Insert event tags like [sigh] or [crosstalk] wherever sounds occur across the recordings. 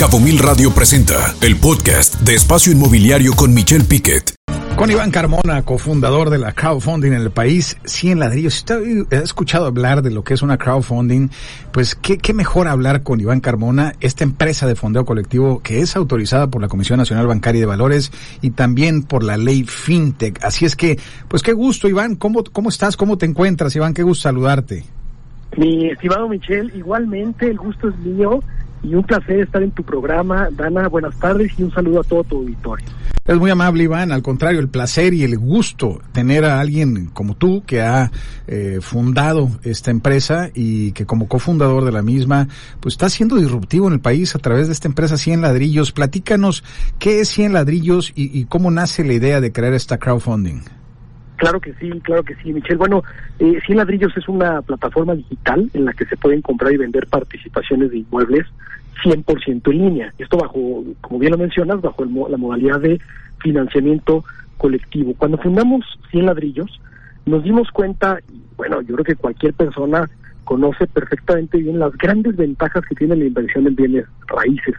Cabo Mil Radio presenta el podcast de Espacio Inmobiliario con Michelle Piquet. Con Iván Carmona, cofundador de la crowdfunding en el país, 100 ladrillos. Si usted ha escuchado hablar de lo que es una crowdfunding, pues ¿qué, qué mejor hablar con Iván Carmona, esta empresa de fondeo colectivo que es autorizada por la Comisión Nacional Bancaria de Valores y también por la ley FinTech. Así es que, pues qué gusto, Iván. ¿Cómo, cómo estás? ¿Cómo te encuentras, Iván? Qué gusto saludarte. Mi estimado Michelle, igualmente el gusto es mío y un placer estar en tu programa. Dana, buenas tardes y un saludo a todo tu auditorio. Es muy amable, Iván. Al contrario, el placer y el gusto tener a alguien como tú que ha eh, fundado esta empresa y que como cofundador de la misma, pues está siendo disruptivo en el país a través de esta empresa 100 ladrillos. Platícanos qué es 100 ladrillos y, y cómo nace la idea de crear esta crowdfunding. Claro que sí, claro que sí, Michelle. Bueno, eh, Cien Ladrillos es una plataforma digital en la que se pueden comprar y vender participaciones de inmuebles 100% en línea. Esto bajo, como bien lo mencionas, bajo el, la modalidad de financiamiento colectivo. Cuando fundamos Cien Ladrillos, nos dimos cuenta, y bueno, yo creo que cualquier persona conoce perfectamente bien las grandes ventajas que tiene la inversión en bienes raíces,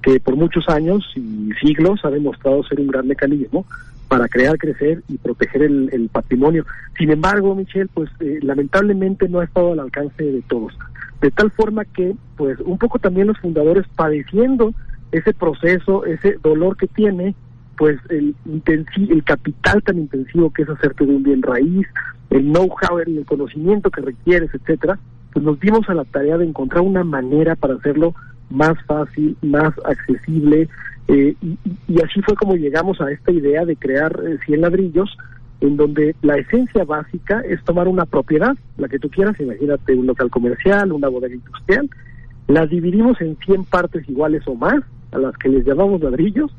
que por muchos años y siglos ha demostrado ser un gran mecanismo para crear, crecer y proteger el, patrimonio. Sin embargo, Michelle, pues eh, lamentablemente no ha estado al alcance de todos. De tal forma que, pues, un poco también los fundadores padeciendo ese proceso, ese dolor que tiene, pues el, el capital tan intensivo que es hacerte de un bien raíz, el know-how, el conocimiento que requieres, etcétera, pues nos dimos a la tarea de encontrar una manera para hacerlo más fácil, más accesible, eh, y, y, así fue como llegamos a esta idea de crear eh, 100 ladrillos, en donde la esencia básica es tomar una propiedad, la que tú quieras, imagínate un local comercial, una bodega industrial, las dividimos en 100 partes iguales o más, a las que les llamamos ladrillos,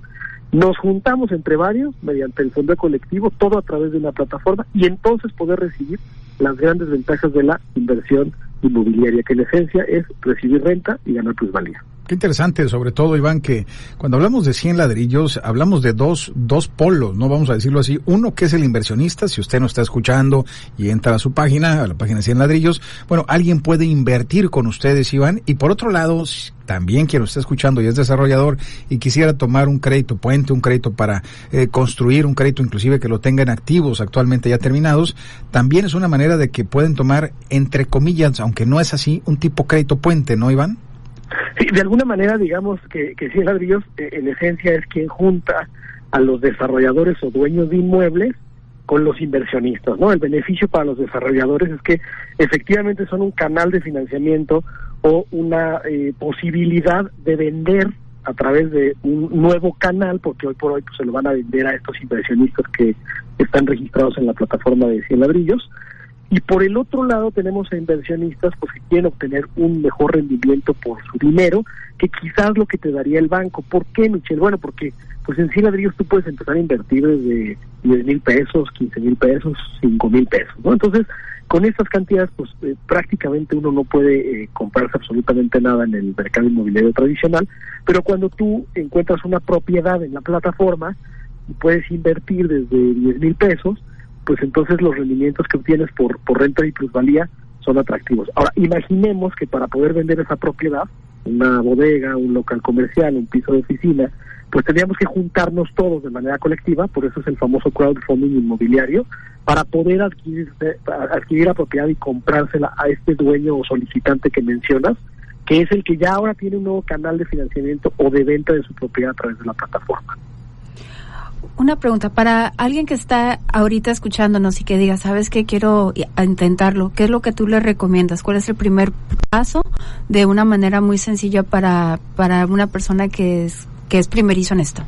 nos juntamos entre varios mediante el fondo colectivo, todo a través de una plataforma, y entonces poder recibir las grandes ventajas de la inversión inmobiliaria, que en esencia es recibir renta y ganar plusvalía. Qué interesante, sobre todo, Iván, que cuando hablamos de 100 ladrillos, hablamos de dos, dos polos, no vamos a decirlo así. Uno que es el inversionista, si usted no está escuchando y entra a su página, a la página de 100 ladrillos, bueno, alguien puede invertir con ustedes, Iván. Y por otro lado, también quien lo está escuchando y es desarrollador y quisiera tomar un crédito puente, un crédito para eh, construir un crédito inclusive que lo tengan activos actualmente ya terminados, también es una manera de que pueden tomar, entre comillas, aunque no es así, un tipo crédito puente, ¿no, Iván? Sí, de alguna manera, digamos que, que Cien Ladrillos, eh, en esencia, es quien junta a los desarrolladores o dueños de inmuebles con los inversionistas, ¿no? El beneficio para los desarrolladores es que efectivamente son un canal de financiamiento o una eh, posibilidad de vender a través de un nuevo canal, porque hoy por hoy pues, se lo van a vender a estos inversionistas que están registrados en la plataforma de Cien Ladrillos, y por el otro lado tenemos a inversionistas pues, que quieren obtener un mejor rendimiento por su dinero, que quizás lo que te daría el banco. ¿Por qué, Michelle? Bueno, porque pues en 100 ladrillos tú puedes empezar a invertir desde 10 mil pesos, 15 mil pesos, 5 mil pesos, ¿no? Entonces, con estas cantidades, pues eh, prácticamente uno no puede eh, comprarse absolutamente nada en el mercado inmobiliario tradicional, pero cuando tú encuentras una propiedad en la plataforma y puedes invertir desde 10 mil pesos, pues entonces los rendimientos que obtienes por, por renta y plusvalía son atractivos. Ahora, imaginemos que para poder vender esa propiedad, una bodega, un local comercial, un piso de oficina, pues tendríamos que juntarnos todos de manera colectiva, por eso es el famoso crowdfunding inmobiliario, para poder adquirir, adquirir la propiedad y comprársela a este dueño o solicitante que mencionas, que es el que ya ahora tiene un nuevo canal de financiamiento o de venta de su propiedad a través de la plataforma. Una pregunta para alguien que está ahorita escuchándonos y que diga, ¿sabes qué? Quiero intentarlo. ¿Qué es lo que tú le recomiendas? ¿Cuál es el primer paso de una manera muy sencilla para, para una persona que es, que es primerizo en esto?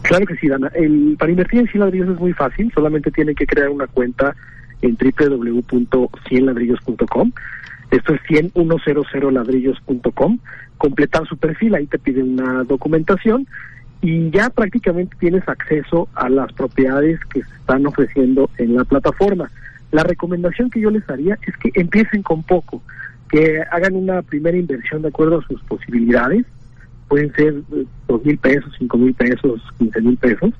Claro que sí, Dana. El, para invertir en 100 ladrillos es muy fácil. Solamente tiene que crear una cuenta en www.cienladrillos.com. Esto es 10100ladrillos.com. Completar su perfil, ahí te pide una documentación y ya prácticamente tienes acceso a las propiedades que se están ofreciendo en la plataforma. La recomendación que yo les haría es que empiecen con poco, que hagan una primera inversión de acuerdo a sus posibilidades, pueden ser dos mil pesos, cinco mil pesos, quince mil pesos,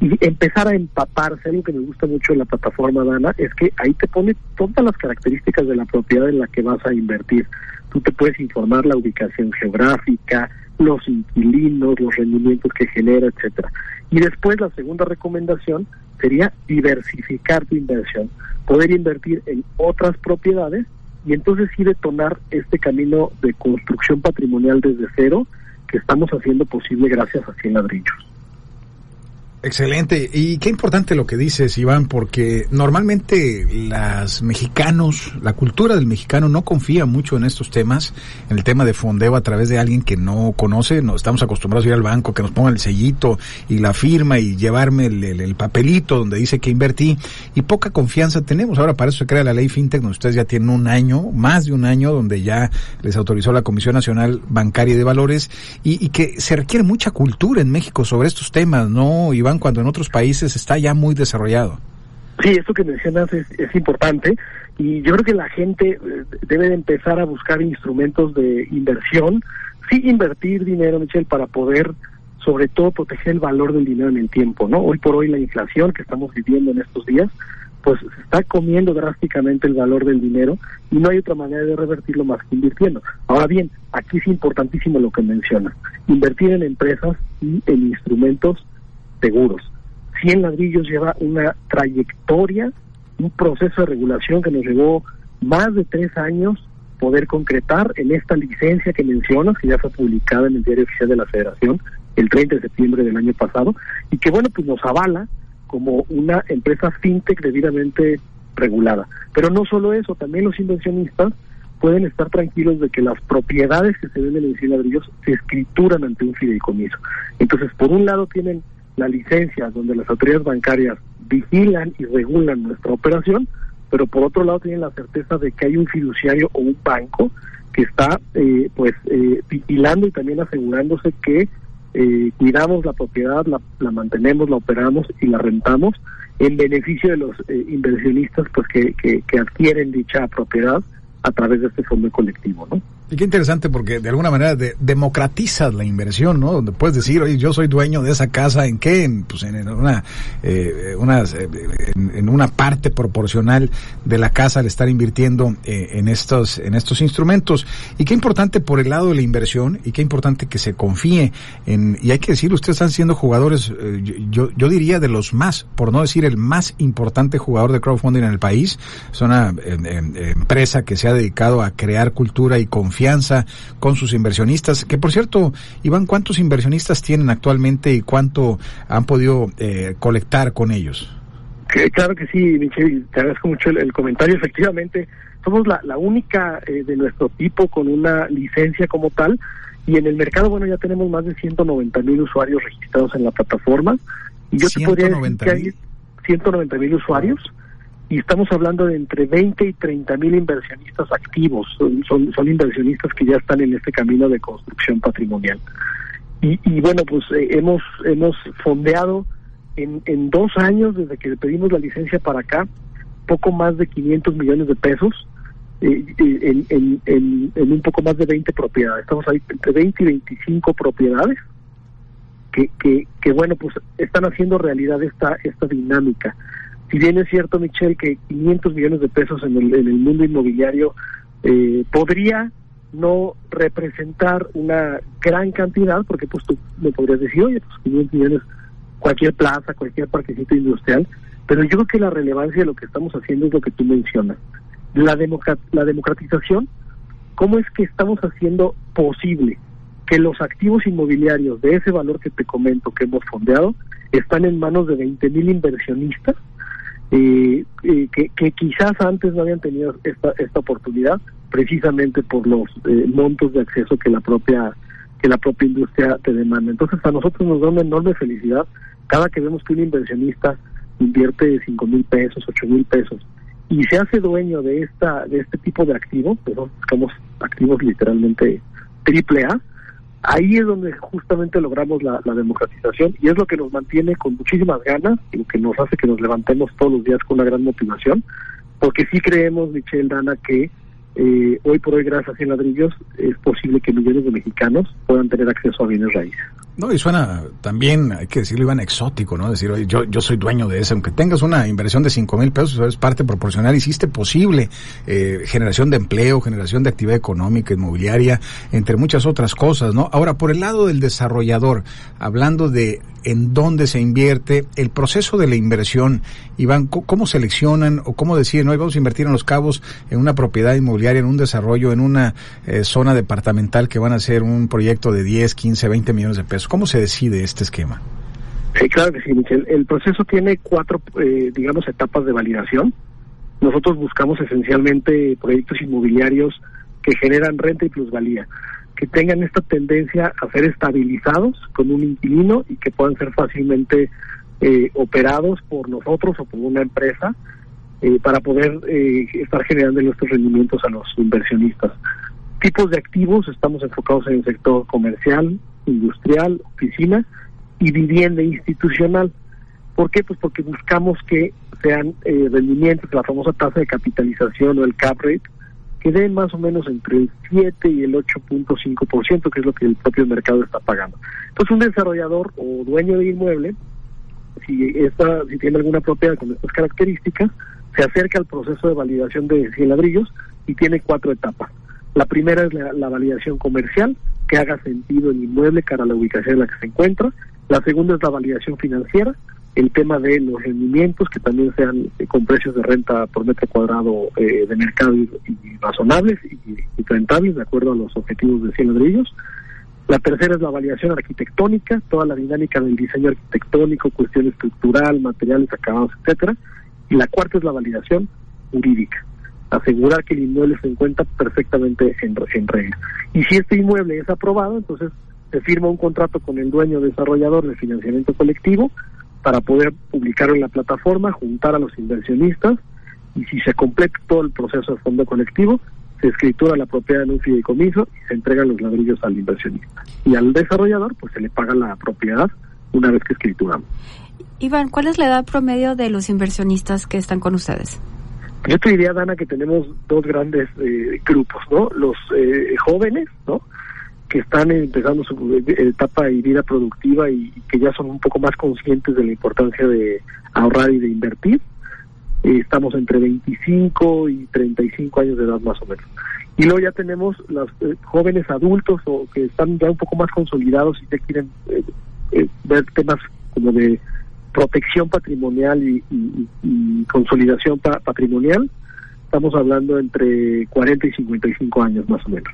y empezar a empaparse. Algo que me gusta mucho de la plataforma Dana es que ahí te pone todas las características de la propiedad en la que vas a invertir. Tú te puedes informar la ubicación geográfica, los inquilinos, los rendimientos que genera, etcétera. Y después la segunda recomendación sería diversificar tu inversión, poder invertir en otras propiedades y entonces sí detonar este camino de construcción patrimonial desde cero que estamos haciendo posible gracias a 100 ladrillos. Excelente. Y qué importante lo que dices, Iván, porque normalmente las mexicanos, la cultura del mexicano no confía mucho en estos temas, en el tema de fondeo a través de alguien que no conoce. No estamos acostumbrados a ir al banco, que nos ponga el sellito y la firma y llevarme el, papelito donde dice que invertí. Y poca confianza tenemos. Ahora para eso se crea la ley FinTech, donde ustedes ya tienen un año, más de un año, donde ya les autorizó la Comisión Nacional Bancaria de Valores y, y que se requiere mucha cultura en México sobre estos temas, ¿no, Iván? Cuando en otros países está ya muy desarrollado. Sí, esto que mencionas es, importante y yo creo que la gente eh, debe de empezar a buscar instrumentos de inversión, sí invertir dinero, Michelle, para poder sobre todo proteger el valor del dinero en el tiempo, ¿no? Hoy por hoy la inflación que estamos viviendo en estos días, pues se está comiendo drásticamente el valor del dinero y no hay otra manera de revertirlo más que invirtiendo. Ahora bien, aquí es importantísimo lo que menciona, invertir en empresas y en instrumentos seguros. 100 ladrillos lleva una trayectoria, un proceso de regulación que nos llevó más de tres años poder concretar en esta licencia que mencionas, que ya fue publicada en el Diario Oficial de la Federación el 30 de septiembre del año pasado, y que bueno, pues nos avala como una empresa fintech debidamente regulada. Pero no solo eso, también los inversionistas pueden estar tranquilos de que las propiedades que se venden en 100 ladrillos se escrituran ante un fideicomiso. Entonces, por un lado tienen la licencia donde las autoridades bancarias vigilan y regulan nuestra operación, pero por otro lado tienen la certeza de que hay un fiduciario o un banco que está eh, pues eh, vigilando y también asegurándose que eh, cuidamos la propiedad, la, la, mantenemos, la operamos y la rentamos en beneficio de los inversionistas pues que, que, que adquieren dicha propiedad a través de este fondo colectivo, ¿no? Y qué interesante porque de alguna manera de, democratizas la inversión, ¿no? Donde puedes decir, oye, yo soy dueño de esa casa, ¿en qué? En, pues en una, eh, eh en, una parte proporcional de la casa al estar invirtiendo eh, en estos, en estos instrumentos. Y qué importante por el lado de la inversión y qué importante que se confíe en, y hay que decir, ustedes están siendo jugadores, eh, yo, yo diría de los más, por no decir el más importante jugador de crowdfunding en el país. Es una empresa que se ha dedicado a crear cultura y confianza confianza con sus inversionistas. Que por cierto, Iván, ¿cuántos inversionistas tienen actualmente y cuánto han podido eh, colectar con ellos? claro que sí, Michelle, te agradezco mucho el, comentario. Efectivamente, somos la, la única eh, de nuestro tipo con una licencia como tal. Y en el mercado, bueno, ya tenemos más de 190 mil usuarios registrados en la plataforma. Y yo te podría decir que hay 190 mil usuarios y estamos hablando de entre 20 y 30 mil inversionistas activos, son, son, inversionistas que ya están en este camino de construcción patrimonial. Y, y bueno, pues eh, hemos, hemos fondeado en, en dos años desde que pedimos la licencia para acá, poco más de 500 millones de pesos eh, en, en, en, en, un poco más de 20 propiedades. Estamos ahí entre 20 y 25 propiedades que, que, que bueno, pues están haciendo realidad esta, esta dinámica si bien es cierto, Michelle, que 500 millones de pesos en el, en el mundo inmobiliario eh, podría no representar una gran cantidad, porque pues tú me podrías decir, oye, pues 500 millones, cualquier plaza, cualquier parquecito industrial, pero yo creo que la relevancia de lo que estamos haciendo es lo que tú mencionas. La, la democratización, ¿cómo es que estamos haciendo posible que los activos inmobiliarios de ese valor que te comento que hemos fondeado están en manos de 20 mil inversionistas eh, eh, que, quizás antes no habían tenido esta, esta oportunidad precisamente por los eh, montos de acceso que la propia que la propia industria te demanda. Entonces a nosotros nos da una enorme felicidad cada que vemos que un inversionista invierte cinco mil pesos, ocho mil pesos y se hace dueño de esta de este tipo de activos, pues buscamos activos literalmente triple A, Ahí es donde justamente logramos la, democratización y es lo que nos mantiene con muchísimas ganas y lo que nos hace que nos levantemos todos los días con una gran motivación, porque sí creemos, Michelle Dana, que eh, hoy por hoy, gracias a ladrillos, es posible que millones de mexicanos puedan tener acceso a bienes raíces. No, y suena también, hay que decirlo, Iván, exótico, ¿no? Decir, oye, yo, yo soy dueño de eso. Aunque tengas una inversión de cinco mil pesos, es parte proporcional, hiciste posible eh, generación de empleo, generación de actividad económica, inmobiliaria, entre muchas otras cosas, ¿no? Ahora, por el lado del desarrollador, hablando de en dónde se invierte, el proceso de la inversión, Iván, ¿cómo seleccionan o cómo deciden, hoy vamos a invertir en los cabos en una propiedad inmobiliaria, en un desarrollo, en una eh, zona departamental que van a ser un proyecto de 10, 15, 20 millones de pesos? ¿Cómo se decide este esquema? Sí, claro que sí, Michel. El proceso tiene cuatro, eh, digamos, etapas de validación. Nosotros buscamos esencialmente proyectos inmobiliarios que generan renta y plusvalía que tengan esta tendencia a ser estabilizados con un inquilino y que puedan ser fácilmente eh, operados por nosotros o por una empresa eh, para poder eh, estar generando nuestros rendimientos a los inversionistas. Tipos de activos, estamos enfocados en el sector comercial, industrial, oficina y vivienda institucional. ¿Por qué? Pues porque buscamos que sean rendimientos, la famosa tasa de capitalización o el cap rate, que den más o menos entre el 7 y el 8.5%, que es lo que el propio mercado está pagando. Entonces, un desarrollador o dueño de inmueble, si, esta, si tiene alguna propiedad con estas características, se acerca al proceso de validación de 100 ladrillos y tiene cuatro etapas. La primera es la, validación comercial, que haga sentido el inmueble cara la ubicación en la que se encuentra. La segunda es la validación financiera, el tema de los rendimientos que también sean eh, con precios de renta por metro cuadrado eh, de mercado y, razonables y, rentables de acuerdo a los objetivos de 100 ladrillos. La tercera es la validación arquitectónica, toda la dinámica del diseño arquitectónico, cuestión estructural, materiales, acabados, etcétera. Y la cuarta es la validación jurídica, asegurar que el inmueble se encuentra perfectamente en, en regla. Y si este inmueble es aprobado, entonces se firma un contrato con el dueño desarrollador de financiamiento colectivo para poder publicarlo en la plataforma, juntar a los inversionistas y si se completa todo el proceso de fondo colectivo, se escritura la propiedad en un fideicomiso y se entregan los ladrillos al inversionista. Y al desarrollador, pues se le paga la propiedad una vez que escrituramos. Iván, ¿cuál es la edad promedio de los inversionistas que están con ustedes? Yo te diría, Dana, que tenemos dos grandes eh, grupos, ¿no? Los eh, jóvenes, ¿no? que están empezando su etapa y vida productiva y, que ya son un poco más conscientes de la importancia de ahorrar y de invertir. Eh, estamos entre 25 y 35 años de edad más o menos. Y luego ya tenemos los eh, jóvenes adultos o que están ya un poco más consolidados y ya quieren eh, ver temas como de protección patrimonial y, consolidación patrimonial. Estamos hablando entre 40 y 55 años más o menos.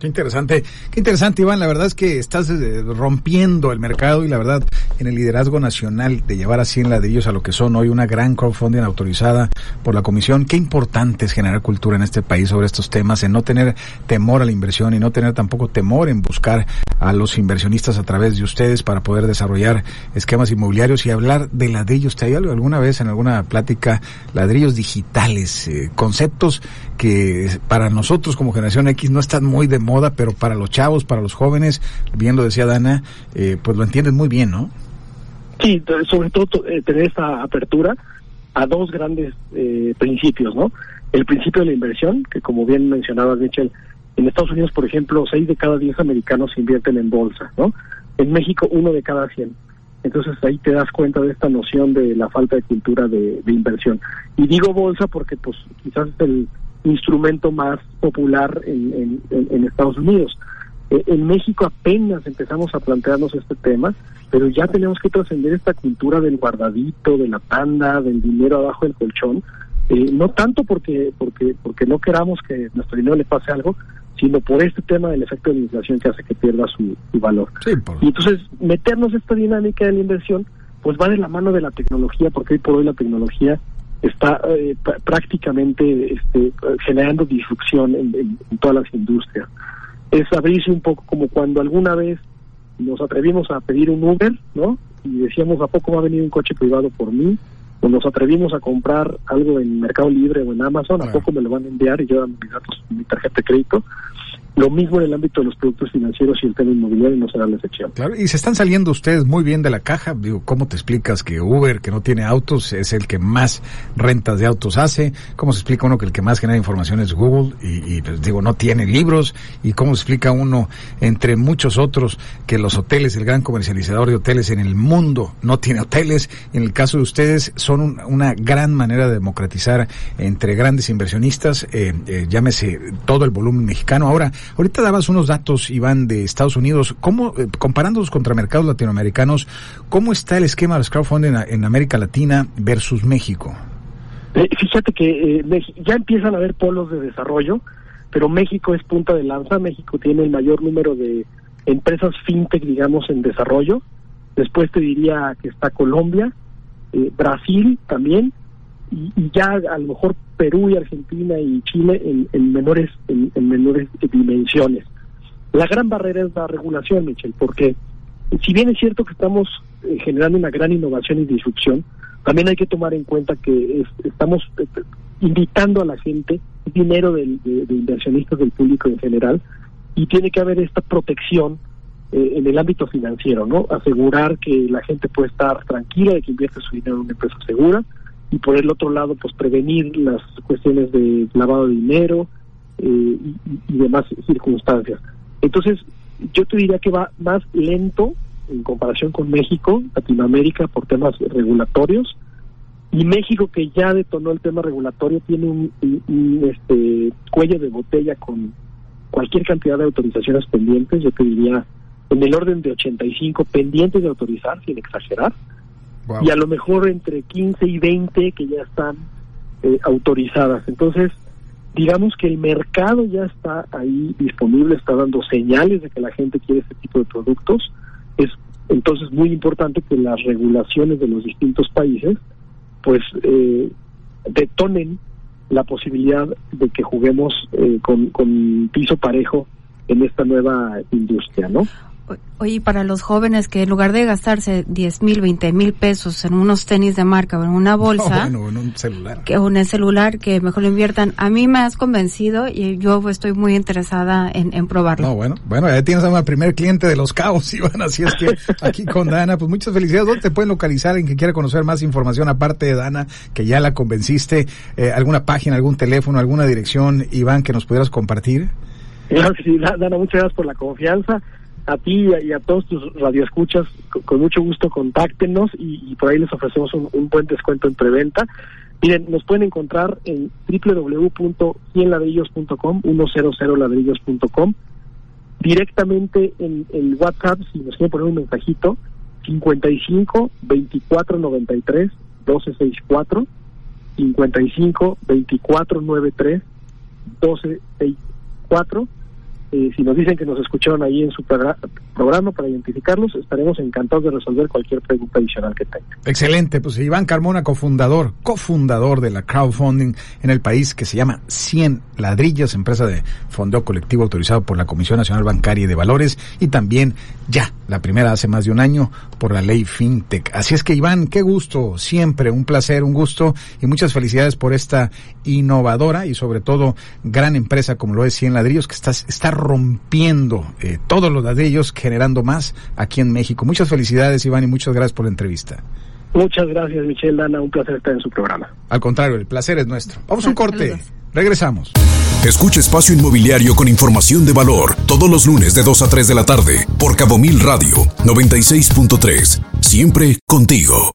Qué interesante, qué interesante, Iván. La verdad es que estás eh, rompiendo el mercado y la verdad en el liderazgo nacional de llevar a 100 ladrillos a lo que son hoy una gran crowdfunding autorizada por la Comisión. Qué importante es generar cultura en este país sobre estos temas, en no tener temor a la inversión y no tener tampoco temor en buscar a los inversionistas a través de ustedes para poder desarrollar esquemas inmobiliarios y hablar de ladrillos. ¿Te algo alguna vez en alguna plática ladrillos digitales, eh, conceptos que para nosotros como generación X no están muy de moda, pero para los chavos, para los jóvenes, bien lo decía Dana, eh, pues lo entienden muy bien, ¿no? Sí, sobre todo eh, tener esta apertura a dos grandes eh, principios, ¿no? El principio de la inversión, que como bien mencionabas, Michel, en Estados Unidos, por ejemplo, seis de cada diez americanos invierten en bolsa, ¿no? En México, uno de cada cien. Entonces ahí te das cuenta de esta noción de la falta de cultura de, inversión. Y digo bolsa porque, pues, quizás es el instrumento más popular en, Estados Unidos. Eh, en México apenas empezamos a plantearnos este tema, pero ya tenemos que trascender esta cultura del guardadito, de la tanda, del dinero abajo del colchón, eh, no tanto porque, porque, porque no queramos que nuestro dinero le pase algo, sino por este tema del efecto de la inflación que hace que pierda su, valor. Y entonces, meternos esta dinámica de la inversión, pues va de la mano de la tecnología, porque hoy por hoy la tecnología está eh, prácticamente este, generando disrupción en, todas las industrias. Es abrirse un poco como cuando alguna vez nos atrevimos a pedir un Uber, ¿no? Y decíamos, ¿a poco va a venir un coche privado por mí? O nos atrevimos a comprar algo en Mercado Libre o en Amazon, ¿a poco me lo van a enviar y yo dan mis datos, mi tarjeta de crédito? Lo mismo en el ámbito de los productos financieros y el tema inmobiliario no será la excepción. Claro, y se están saliendo ustedes muy bien de la caja. Digo, ¿cómo te explicas que Uber, que no tiene autos, es el que más rentas de autos hace? ¿Cómo se explica uno que el que más genera información es Google? Y, y pues, digo, no tiene libros. ¿Y cómo se explica uno, entre muchos otros, que los hoteles, el gran comercializador de hoteles en el mundo, no tiene hoteles? En el caso de ustedes, son un, una gran manera de democratizar entre grandes inversionistas, eh, eh, llámese todo el volumen mexicano. Ahora, Ahorita dabas unos datos, Iván, de Estados Unidos. ¿Cómo, eh, comparándolos contra mercados latinoamericanos, cómo está el esquema de crowdfunding en, en América Latina versus México? Eh, fíjate que eh, ya empiezan a haber polos de desarrollo, pero México es punta de lanza. México tiene el mayor número de empresas fintech, digamos, en desarrollo. Después te diría que está Colombia, eh, Brasil también, y, y, ya a lo mejor Perú y Argentina y Chile en, en menores en, en, menores dimensiones. La gran barrera es la regulación, Michel, porque si bien es cierto que estamos eh, generando una gran innovación y disrupción, también hay que tomar en cuenta que es, estamos eh, invitando a la gente, dinero del, de, de, inversionistas del público en general, y tiene que haber esta protección eh, en el ámbito financiero, ¿no? Asegurar que la gente puede estar tranquila de que invierte su dinero en una empresa segura, y por el otro lado pues prevenir las cuestiones de lavado de dinero eh, y, demás circunstancias. Entonces yo te diría que va más lento en comparación con México, Latinoamérica por temas regulatorios. Y México que ya detonó el tema regulatorio tiene un, un, un este cuello de botella con cualquier cantidad de autorizaciones pendientes, yo te diría en el orden de 85 pendientes de autorizar sin exagerar Y a lo mejor entre 15 y 20 que ya están eh, autorizadas. Entonces, digamos que el mercado ya está ahí disponible, está dando señales de que la gente quiere este tipo de productos. Es entonces muy importante que las regulaciones de los distintos países pues eh, detonen la posibilidad de que juguemos eh, con, con piso parejo en esta nueva industria, ¿no? Oye, para los jóvenes que en lugar de gastarse 10 mil, 20 mil pesos en unos tenis de marca o en una [laughs] bolsa, no, bueno, en un celular. Que, o en el celular, que mejor lo inviertan. A mí me has convencido y yo estoy muy interesada en, en probarlo. No, bueno, bueno, ya tienes a una primer cliente de los cabos, [laughs] Iván, así es que aquí con Dana, pues muchas felicidades. ¿Dónde te pueden localizar en que quiera conocer más información aparte de Dana, que ya la convenciste? Eh, ¿Alguna página, algún teléfono, alguna dirección, Iván, que nos pudieras compartir? Claro que sí, Dana, muchas gracias por la confianza a ti y a, todos tus radioescuchas, con, mucho gusto contáctenos y, y, por ahí les ofrecemos un, un, buen descuento en preventa. Miren, nos pueden encontrar en www.cienladrillos.com, 100ladrillos.com, directamente en el WhatsApp, si nos quieren poner un mensajito, 55 24 93 12 64, 55 24 93 12 64 eh, si nos dicen que nos escucharon ahí en su programa para identificarlos, estaremos encantados de resolver cualquier pregunta adicional que tengan. Excelente, pues Iván Carmona, cofundador, cofundador de la crowdfunding en el país que se llama 100 Ladrillas, empresa de fondeo colectivo autorizado por la Comisión Nacional Bancaria y de Valores y también ya la primera hace más de un año por la ley FinTech. Así es que Iván, qué gusto, siempre un placer, un gusto y muchas felicidades por esta innovadora y sobre todo gran empresa como lo es 100 Ladrillos que está, está rompiendo eh, todos los ladrillos, generando más aquí en México. Muchas felicidades, Iván, y muchas gracias por la entrevista. Muchas gracias, Michelle Dana. Un placer estar en su programa. Al contrario, el placer es nuestro. Vamos a un corte. Saludos. Regresamos. Escucha Espacio Inmobiliario con información de valor todos los lunes de 2 a 3 de la tarde por Cabo Mil Radio 96.3. Siempre contigo.